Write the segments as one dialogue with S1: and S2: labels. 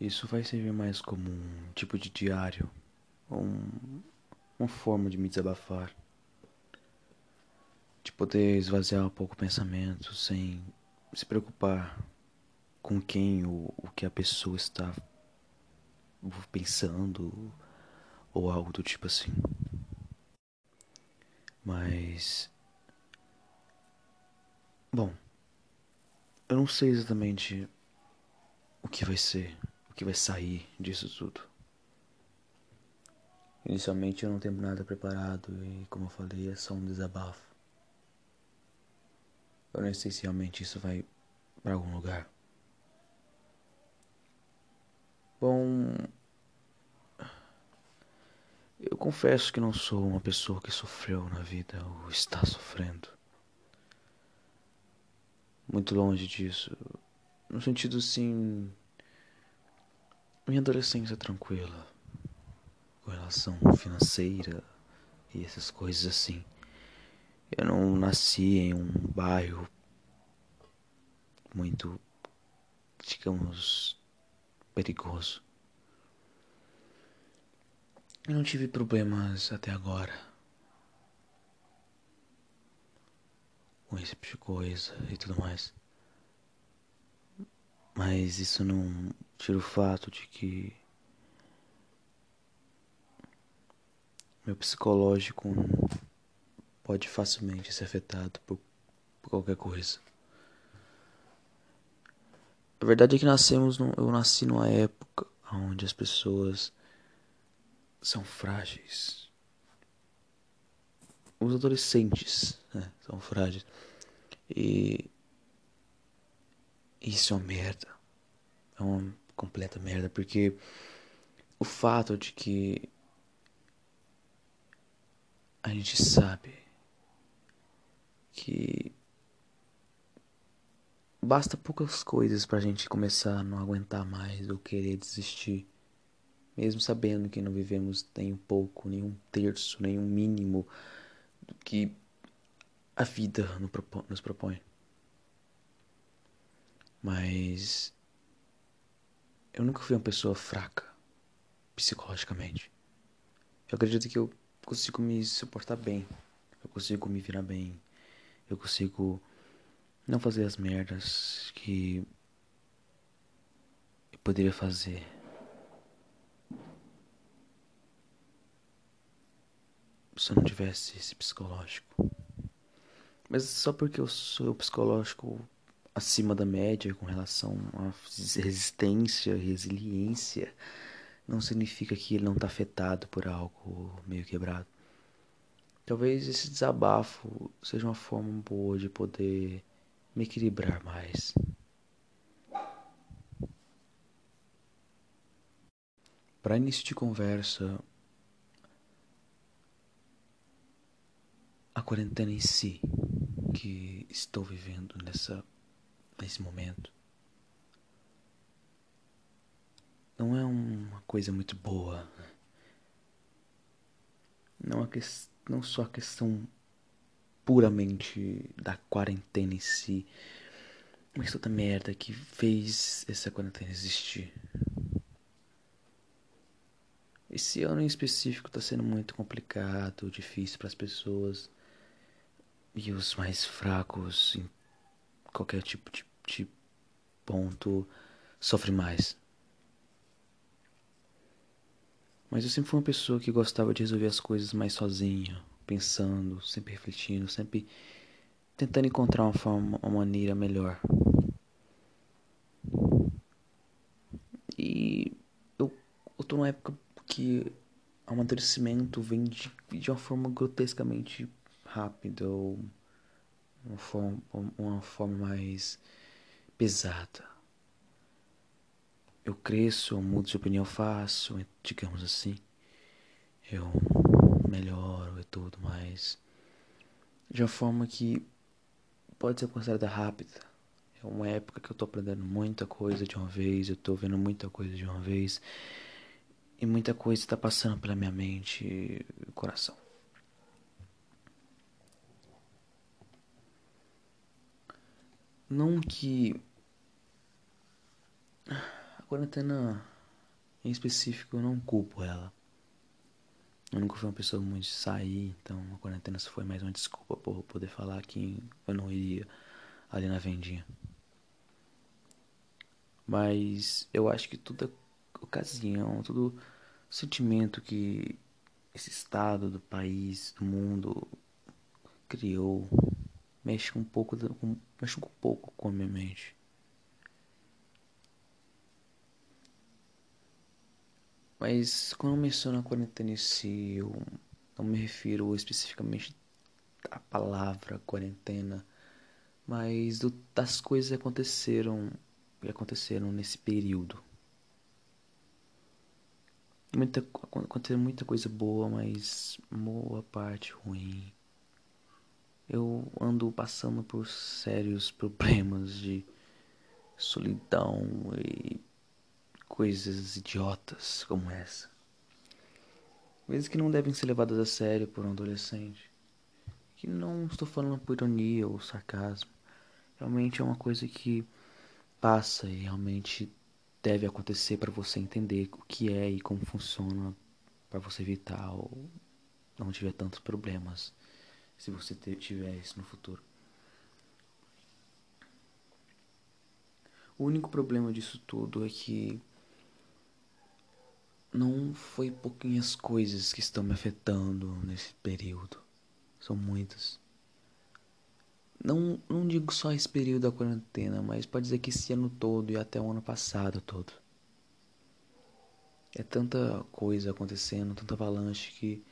S1: Isso vai servir mais como um tipo de diário, um, uma forma de me desabafar, de poder esvaziar um pouco o pensamento sem se preocupar com quem ou o que a pessoa está pensando ou algo do tipo assim. Mas. Bom, eu não sei exatamente o que vai ser, que vai sair disso tudo. Inicialmente eu não tenho nada preparado e, como eu falei, é só um desabafo. Eu não sei se realmente isso vai para algum lugar. Bom, eu confesso que não sou uma pessoa que sofreu na vida ou está sofrendo. Muito longe disso. No sentido assim. Minha adolescência tranquila. Com relação financeira e essas coisas assim. Eu não nasci em um bairro muito, digamos, perigoso. Eu não tive problemas até agora com esse tipo de coisa e tudo mais. Mas isso não tira o fato de que meu psicológico pode facilmente ser afetado por, por qualquer coisa. A verdade é que nascemos, eu nasci numa época onde as pessoas são frágeis. Os adolescentes né, são frágeis. E isso é uma merda. É uma completa merda, porque o fato de que a gente sabe que basta poucas coisas pra gente começar a não aguentar mais ou querer desistir mesmo sabendo que não vivemos nem um pouco, nem um terço, nem um mínimo do que a vida nos propõe. Mas eu nunca fui uma pessoa fraca psicologicamente. Eu acredito que eu consigo me suportar bem, eu consigo me virar bem, eu consigo não fazer as merdas que eu poderia fazer se eu não tivesse esse psicológico. Mas só porque eu sou psicológico acima da média com relação à resistência, resiliência, não significa que ele não está afetado por algo meio quebrado. Talvez esse desabafo seja uma forma boa de poder me equilibrar mais. Para início de conversa, a quarentena em si que estou vivendo nessa nesse momento não é uma coisa muito boa. Não, é que, não só a questão puramente da quarentena em si, mas toda merda que fez essa quarentena existir. Esse ano em específico está sendo muito complicado, difícil para as pessoas. E os mais fracos em qualquer tipo de, ponto sofrem mais. Mas eu sempre fui uma pessoa que gostava de resolver as coisas mais sozinha, pensando, sempre refletindo, sempre tentando encontrar uma forma, uma maneira melhor. E eu, eu tô numa época que o amadurecimento vem de, de uma forma grotescamente rápida ou uma forma, uma forma mais pesada. Eu cresço, eu mudo de opinião fácil, digamos assim. Eu melhoro e tudo mais. De uma forma que pode ser considerada rápida. É uma época que eu tô aprendendo muita coisa de uma vez, eu tô vendo muita coisa de uma vez. E muita coisa está passando pela minha mente e coração. Não que a quarentena em específico eu não culpo ela. Eu nunca fui uma pessoa muito de sair, então a quarentena só foi mais uma desculpa por poder falar que eu não iria ali na vendinha. Mas eu acho que toda ocasião, todo sentimento que esse estado do país, do mundo criou, mexe um pouco, mexe um pouco com a minha mente. Mas quando eu menciono a quarentena em si, eu não me refiro especificamente à palavra quarentena, mas do, das coisas que aconteceram que aconteceram nesse período. Muita, aconteceu muita coisa boa, mas boa parte ruim. Eu ando passando por sérios problemas de solidão e coisas idiotas como essa. Coisas que não devem ser levadas a sério por um adolescente. Que não estou falando por ironia ou sarcasmo. Realmente é uma coisa que passa e realmente deve acontecer para você entender o que é e como funciona para você evitar ou não tiver tantos problemas se você tiver isso no futuro. O único problema disso tudo é que não foi pouquinhas coisas que estão me afetando nesse período. São muitas. Não, não digo só esse período da quarentena, mas pode dizer que esse ano todo e até o ano passado todo. É tanta coisa acontecendo, tanta avalanche que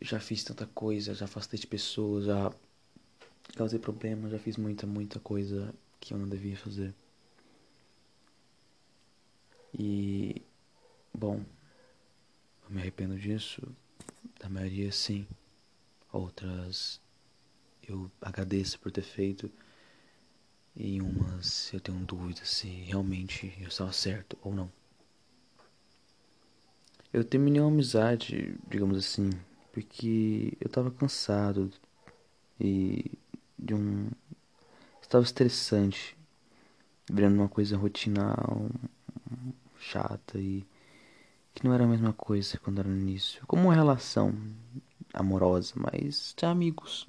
S1: já fiz tanta coisa, já afastei de pessoas, já causei problemas, já fiz muita, muita coisa que eu não devia fazer. E bom, eu me arrependo disso, da maioria sim. Outras eu agradeço por ter feito. E umas eu tenho dúvida se realmente eu estava certo ou não. Eu terminei uma amizade, digamos assim, porque eu estava cansado e de um. Estava estressante, virando uma coisa rotinal, chata e que não era a mesma coisa quando era no início. Como uma relação amorosa, mas de amigos.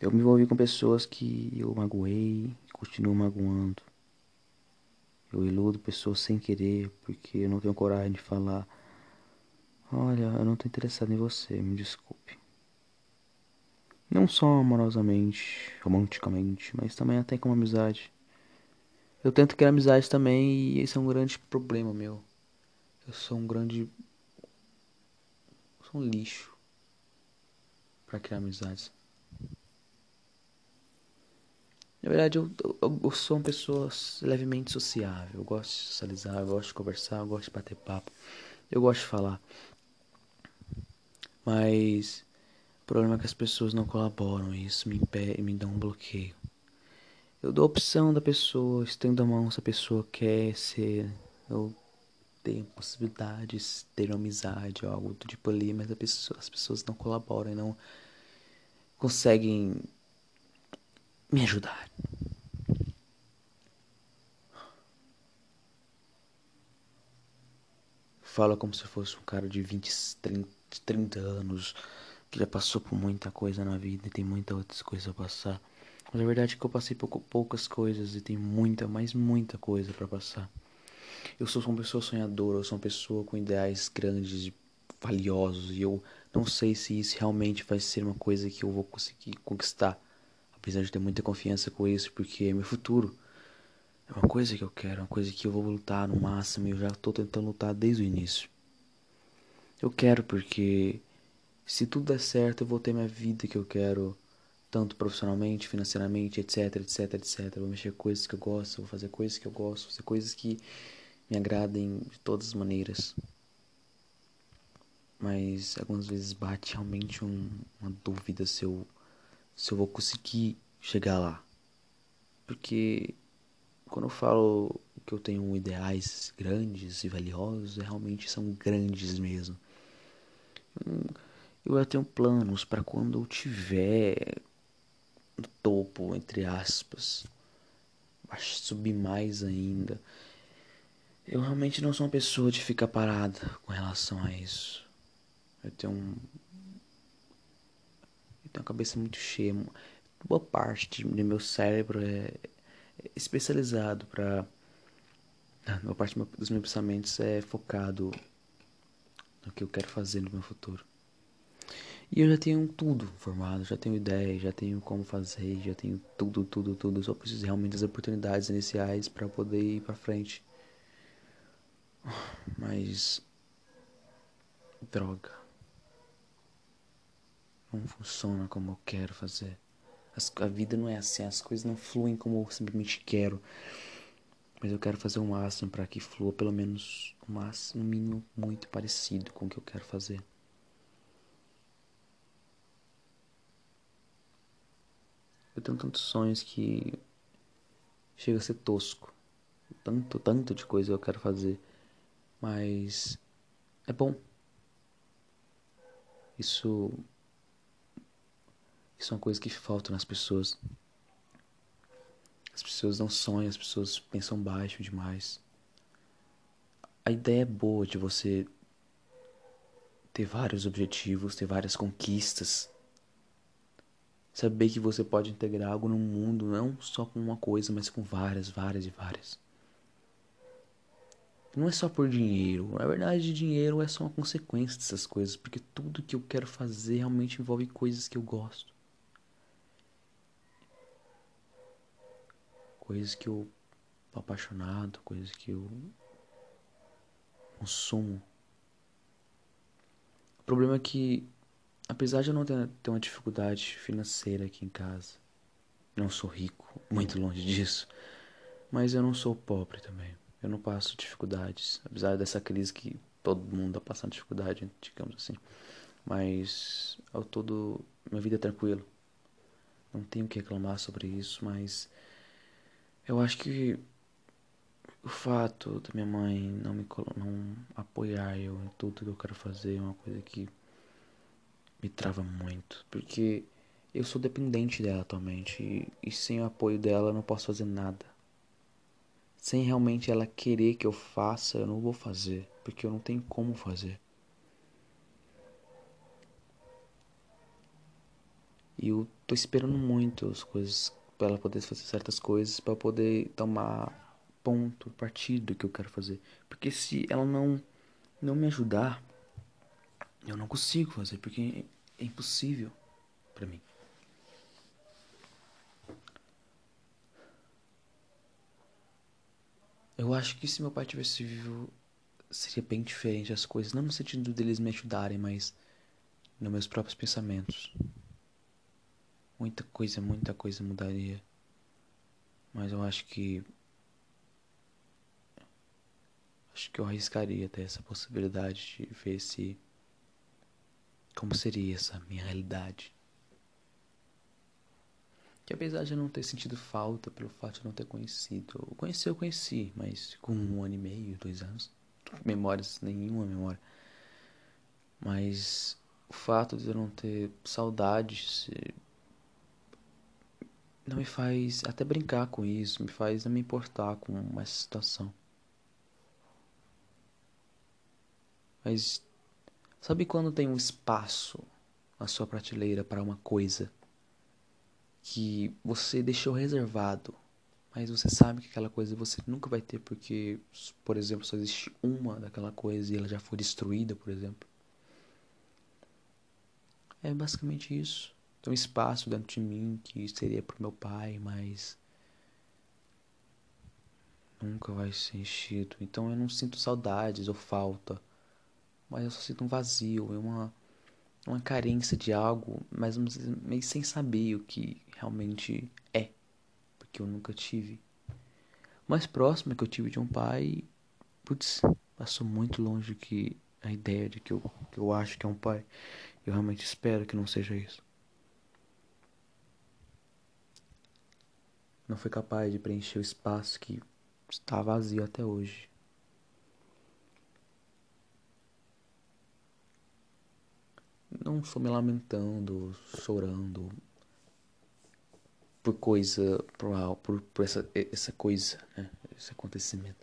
S1: Eu me envolvi com pessoas que eu magoei, continuo magoando. Eu iludo pessoas sem querer, porque eu não tenho coragem de falar. Olha, eu não tô interessado em você, me desculpe. Não só amorosamente, romanticamente, mas também até como amizade. Eu tento criar amizade também e esse é um grande problema meu. Eu sou um grande. Eu sou um lixo para criar amizades. Na verdade, eu, eu, eu, sou uma pessoa levemente sociável. Eu gosto de socializar, eu gosto de conversar, eu gosto de bater papo. Eu gosto de falar. Mas o problema é que as pessoas não colaboram e isso me, impede, me dá um bloqueio. Eu dou a opção da pessoa, estendo a mão se a pessoa quer ser. Eu tenho possibilidades de ter amizade ou algo do tipo ali, mas pessoa, as pessoas não colaboram e não conseguem me ajudar. Fala como se fosse um cara de 20, 30, 30 anos que já passou por muita coisa na vida e tem muitas outras coisas a passar. Mas a verdade é que eu passei por poucas coisas e tem muita, mas muita coisa para passar. Eu sou uma pessoa sonhadora, eu sou uma pessoa com ideais grandes e valiosos e eu não sei se isso realmente vai ser uma coisa que eu vou conseguir conquistar apesar de ter muita confiança com isso, porque é meu futuro. É uma coisa que eu quero, é uma coisa que eu vou lutar no máximo e eu já estou tentando lutar desde o início. Eu quero porque se tudo der certo, eu vou ter minha vida que eu quero, tanto profissionalmente, financeiramente, etc, etc, etc. Vou mexer com coisas que eu gosto, vou fazer coisas que eu gosto, vou fazer coisas que me agradem de todas as maneiras. Mas algumas vezes bate realmente um, uma dúvida se eu se eu vou conseguir chegar lá. Porque quando eu falo que eu tenho ideais grandes e valiosos, realmente são grandes mesmo. Eu já tenho planos para quando eu tiver no topo, entre aspas, subir mais ainda. Eu realmente não sou uma pessoa de ficar parada com relação a isso. Eu tenho um. Eu tenho uma cabeça muito cheia. Boa parte do meu cérebro é especializado para. Boa parte dos meus pensamentos é focado no que eu quero fazer no meu futuro. E eu já tenho tudo formado, já tenho ideia, já tenho como fazer, já tenho tudo, tudo, tudo. Só preciso realmente das oportunidades iniciais para poder ir para frente. Mas droga. Não funciona como eu quero fazer. As, a vida não é assim, as coisas não fluem como eu simplesmente quero. Mas eu quero fazer o máximo para que flua pelo menos o máximo, no mínimo, muito parecido com o que eu quero fazer. Eu tenho tantos sonhos que chega a ser tosco. Tanto, tanto de coisa eu quero fazer. Mas é bom. Isso isso é uma coisa que falta nas pessoas. As pessoas não sonham, as pessoas pensam baixo demais. A ideia é boa de você ter vários objetivos, ter várias conquistas. Saber que você pode integrar algo no mundo, não só com uma coisa, mas com várias, várias e várias. Não é só por dinheiro. Na verdade, dinheiro é só uma consequência dessas coisas, porque tudo que eu quero fazer realmente envolve coisas que eu gosto. coisas que eu tô apaixonado, coisas que eu consumo. O problema é que, apesar de eu não ter, ter uma dificuldade financeira aqui em casa, não sou rico, muito longe disso, mas eu não sou pobre também. Eu não passo dificuldades, apesar dessa crise que todo mundo está passando dificuldade, digamos assim. Mas ao todo, minha vida é tranquila. Não tenho que reclamar sobre isso, mas eu acho que o fato da minha mãe não me não apoiar eu em tudo que eu quero fazer é uma coisa que me trava muito, porque eu sou dependente dela atualmente e, e sem o apoio dela eu não posso fazer nada. Sem realmente ela querer que eu faça, eu não vou fazer, porque eu não tenho como fazer. E eu tô esperando muito as coisas para ela poder fazer certas coisas, para poder tomar ponto, partido do que eu quero fazer. Porque se ela não não me ajudar, eu não consigo fazer, porque é impossível para mim. Eu acho que se meu pai tivesse vivo, seria bem diferente as coisas, não no sentido deles me ajudarem, mas nos meus próprios pensamentos. Muita coisa, muita coisa mudaria. Mas eu acho que. Acho que eu arriscaria até essa possibilidade de ver se. Como seria essa minha realidade. Que apesar de eu não ter sentido falta pelo fato de não ter conhecido. Eu conheci, eu conheci, mas com um ano e meio, dois anos. Memórias, nenhuma memória. Mas o fato de eu não ter saudades não me faz até brincar com isso, me faz não me importar com essa situação. Mas sabe quando tem um espaço na sua prateleira para uma coisa que você deixou reservado, mas você sabe que aquela coisa você nunca vai ter porque, por exemplo, só existe uma daquela coisa e ela já foi destruída, por exemplo? É basicamente isso. Tem um espaço dentro de mim que seria pro meu pai, mas nunca vai ser enchido. Então eu não sinto saudades ou falta, mas eu só sinto um vazio, uma uma carência de algo, mas meio sem saber o que realmente é, porque eu nunca tive. Mais próximo que eu tive de um pai, putz, passou muito longe que a ideia de que eu, que eu acho que é um pai. Eu realmente espero que não seja isso. não foi capaz de preencher o espaço que está vazio até hoje. Não estou me lamentando, chorando, por coisa, por, por, por essa, essa coisa, né? Esse acontecimento.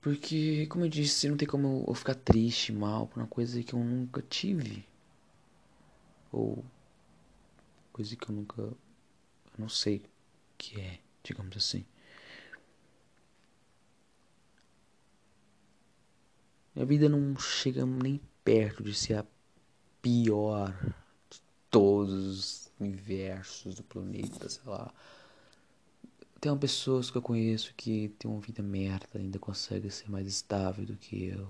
S1: Porque, como eu disse, não tem como eu ficar triste, mal, por uma coisa que eu nunca tive. Ou coisa que eu nunca. Eu não sei o que é, digamos assim. Minha vida não chega nem perto de ser a pior de todos os universos do planeta, sei lá. Tem pessoas que eu conheço que tem uma vida merda, ainda consegue ser mais estável do que eu.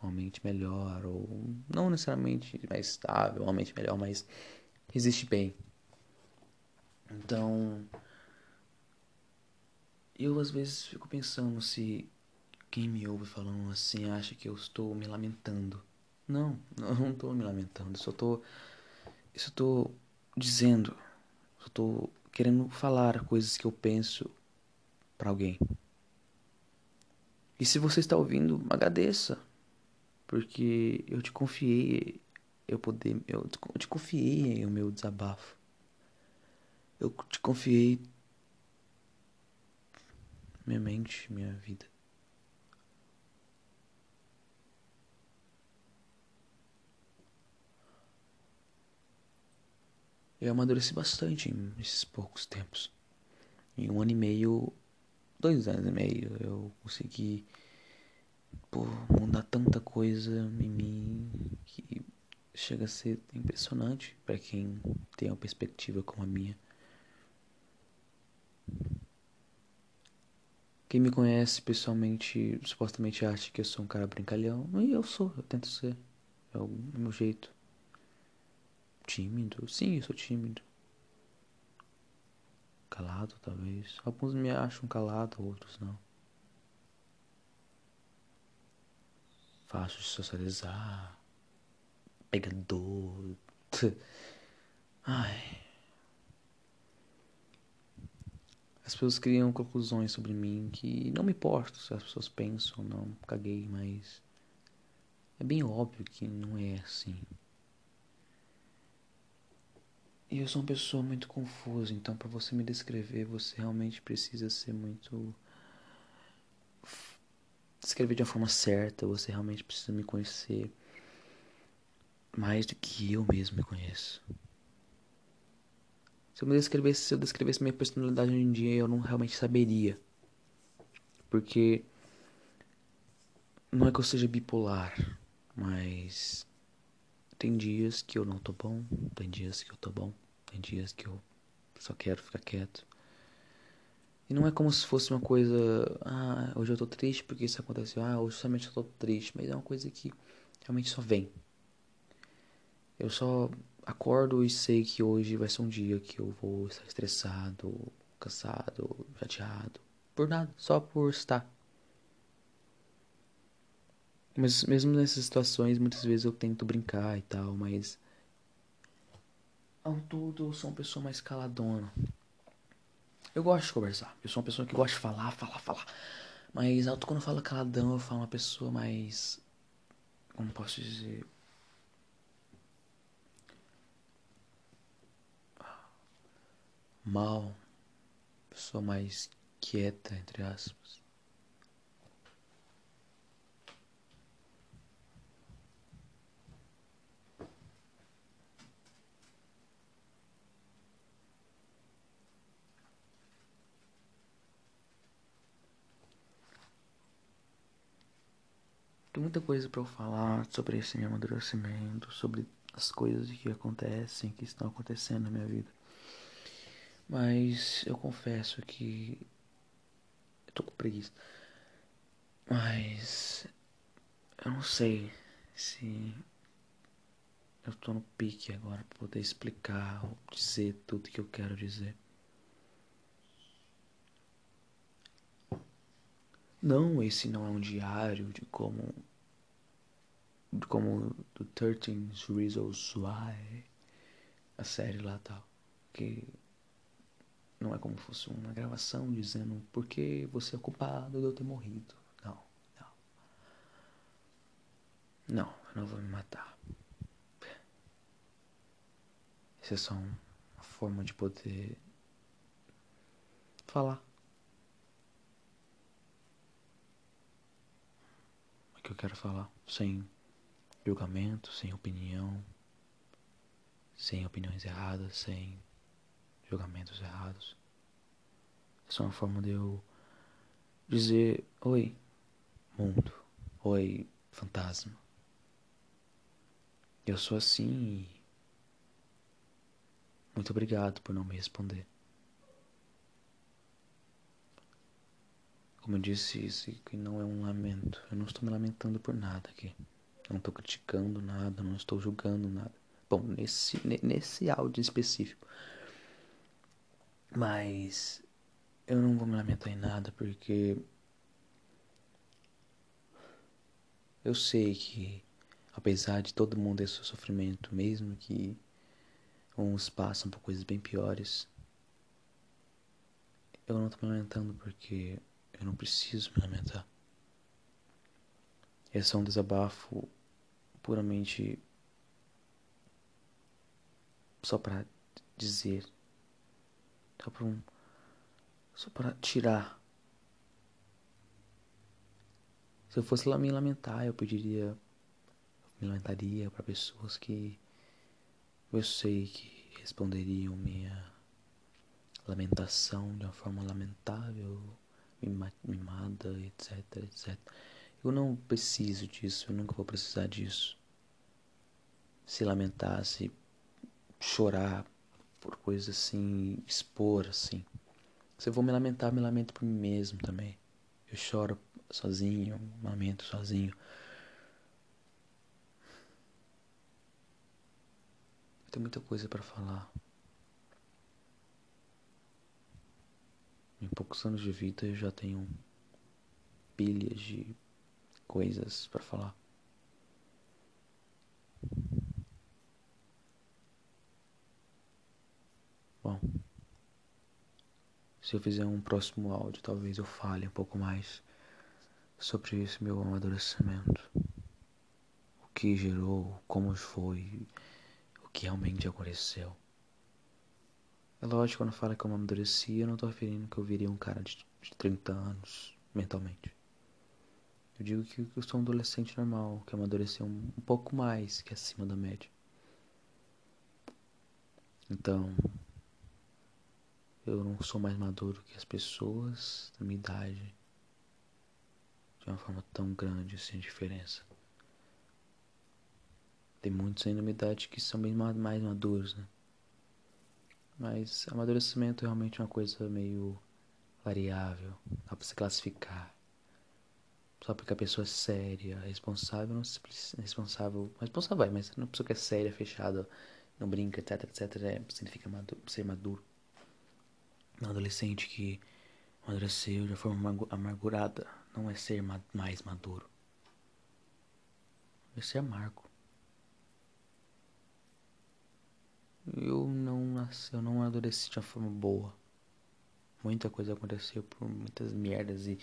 S1: Uma mente melhor, ou não necessariamente mais estável, uma mente melhor, mas resiste bem. Então, eu às vezes fico pensando se quem me ouve falando assim acha que eu estou me lamentando. Não, eu não estou me lamentando, só estou. Só estou dizendo. Só estou querendo falar coisas que eu penso para alguém. E se você está ouvindo, agradeça. Porque eu te confiei eu poder eu te confiei o meu desabafo. Eu te confiei minha mente, minha vida. Eu amadureci bastante nesses poucos tempos. Em um ano e meio, dois anos e meio, eu consegui pô, mudar tanta coisa em mim que chega a ser impressionante para quem tem uma perspectiva como a minha. Quem me conhece pessoalmente supostamente acha que eu sou um cara brincalhão, e eu sou, eu tento ser. É o meu jeito. Tímido? Sim, eu sou tímido. Calado, talvez. Alguns me acham calado, outros não. Fácil de socializar. Pegador. Ai. As pessoas criam conclusões sobre mim que não me importo se as pessoas pensam ou não. Caguei, mas. É bem óbvio que não é assim. E eu sou uma pessoa muito confusa, então para você me descrever, você realmente precisa ser muito descrever de uma forma certa, você realmente precisa me conhecer mais do que eu mesmo me conheço. Se eu me descrevesse, se eu descrevesse minha personalidade hoje em dia, eu não realmente saberia. Porque não é que eu seja bipolar, mas tem dias que eu não tô bom, tem dias que eu tô bom, tem dias que eu só quero ficar quieto. E não é como se fosse uma coisa, ah, hoje eu tô triste porque isso aconteceu, ah, hoje somente eu tô triste, mas é uma coisa que realmente só vem. Eu só acordo e sei que hoje vai ser um dia que eu vou estar estressado, cansado, chateado, por nada, só por estar. Mas mesmo nessas situações, muitas vezes eu tento brincar e tal, mas. Ao todo, eu sou uma pessoa mais caladona. Eu gosto de conversar. Eu sou uma pessoa que gosta de falar, falar, falar. Mas alto quando eu falo caladão, eu falo uma pessoa mais. Como posso dizer? Mal. Pessoa mais quieta, entre aspas. Tem muita coisa para eu falar sobre esse meu amadurecimento, sobre as coisas que acontecem, que estão acontecendo na minha vida. Mas eu confesso que eu tô com preguiça. Mas eu não sei se eu tô no pique agora pra poder explicar ou dizer tudo que eu quero dizer. Não, esse não é um diário de como como do 13 Reasons Why, a série lá tal, que não é como se fosse uma gravação dizendo por que você é culpado de eu ter morrido. Não, não. Não, eu não vou me matar. Isso é só uma forma de poder falar. O que eu quero falar, sem julgamento, sem opinião, sem opiniões erradas, sem julgamentos errados. É só uma forma de eu dizer: Oi, mundo. Oi, fantasma. Eu sou assim e. Muito obrigado por não me responder. Como eu disse, isso não é um lamento. Eu não estou me lamentando por nada aqui. Não estou criticando nada, não estou julgando nada. Bom, nesse, nesse áudio específico. Mas eu não vou me lamentar em nada porque eu sei que apesar de todo mundo ter seu sofrimento, mesmo que uns passam por coisas bem piores, eu não estou me lamentando porque eu não preciso me lamentar. Esse é um desabafo puramente só para dizer só para um. Só para tirar. Se eu fosse lá me lamentar, eu pediria. Me lamentaria para pessoas que eu sei que responderiam minha lamentação de uma forma lamentável, mimada, etc, etc. Eu não preciso disso, eu nunca vou precisar disso. Se lamentar, se chorar por coisas assim, expor assim. Se eu vou me lamentar, me lamento por mim mesmo também. Eu choro sozinho, me lamento sozinho. Eu tenho muita coisa para falar. Em poucos anos de vida eu já tenho pilhas de coisas para falar. Bom, se eu fizer um próximo áudio, talvez eu fale um pouco mais sobre esse meu amadurecimento. O que gerou, como foi, o que realmente aconteceu. É lógico, quando fala que eu amadureci, eu não tô referindo que eu viria um cara de, de 30 anos mentalmente. Eu digo que eu sou um adolescente normal, que amadureceu um pouco mais que acima da média. Então, eu não sou mais maduro que as pessoas da minha idade de uma forma tão grande assim a diferença. Tem muitos ainda na minha idade que são bem mais maduros, né? Mas amadurecimento é realmente uma coisa meio variável, dá pra se classificar. Só porque a pessoa é séria, responsável, não se responsável, responsável vai, mas uma pessoa que é séria, fechada, não brinca, etc, etc, é, significa maduro, ser maduro um adolescente que amadureceu de forma amargurada não é ser ma mais maduro. É ser amargo. Eu não nasci, eu não amadureci de uma forma boa. Muita coisa aconteceu por muitas merdas e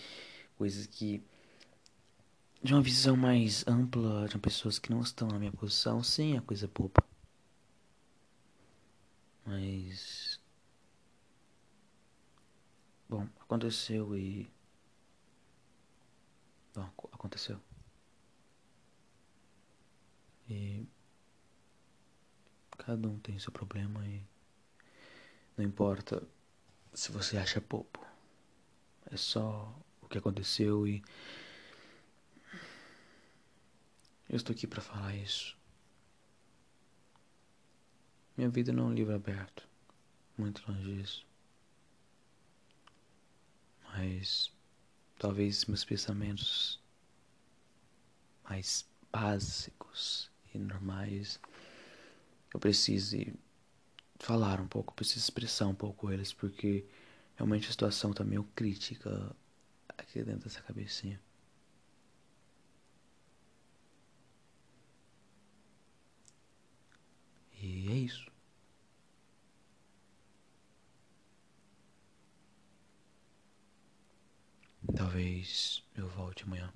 S1: coisas que de uma visão mais ampla de pessoas que não estão na minha posição, sim, é coisa boba. Mas Bom, aconteceu e. Bom, aconteceu. E. Cada um tem seu problema e. Não importa se você acha bobo. É só o que aconteceu e. Eu estou aqui para falar isso. Minha vida não é um livro aberto. Muito longe disso mas talvez meus pensamentos mais básicos e normais eu precise falar um pouco, preciso expressar um pouco eles, porque realmente a situação tá meio crítica aqui dentro dessa cabecinha. E é isso. Talvez eu volte amanhã.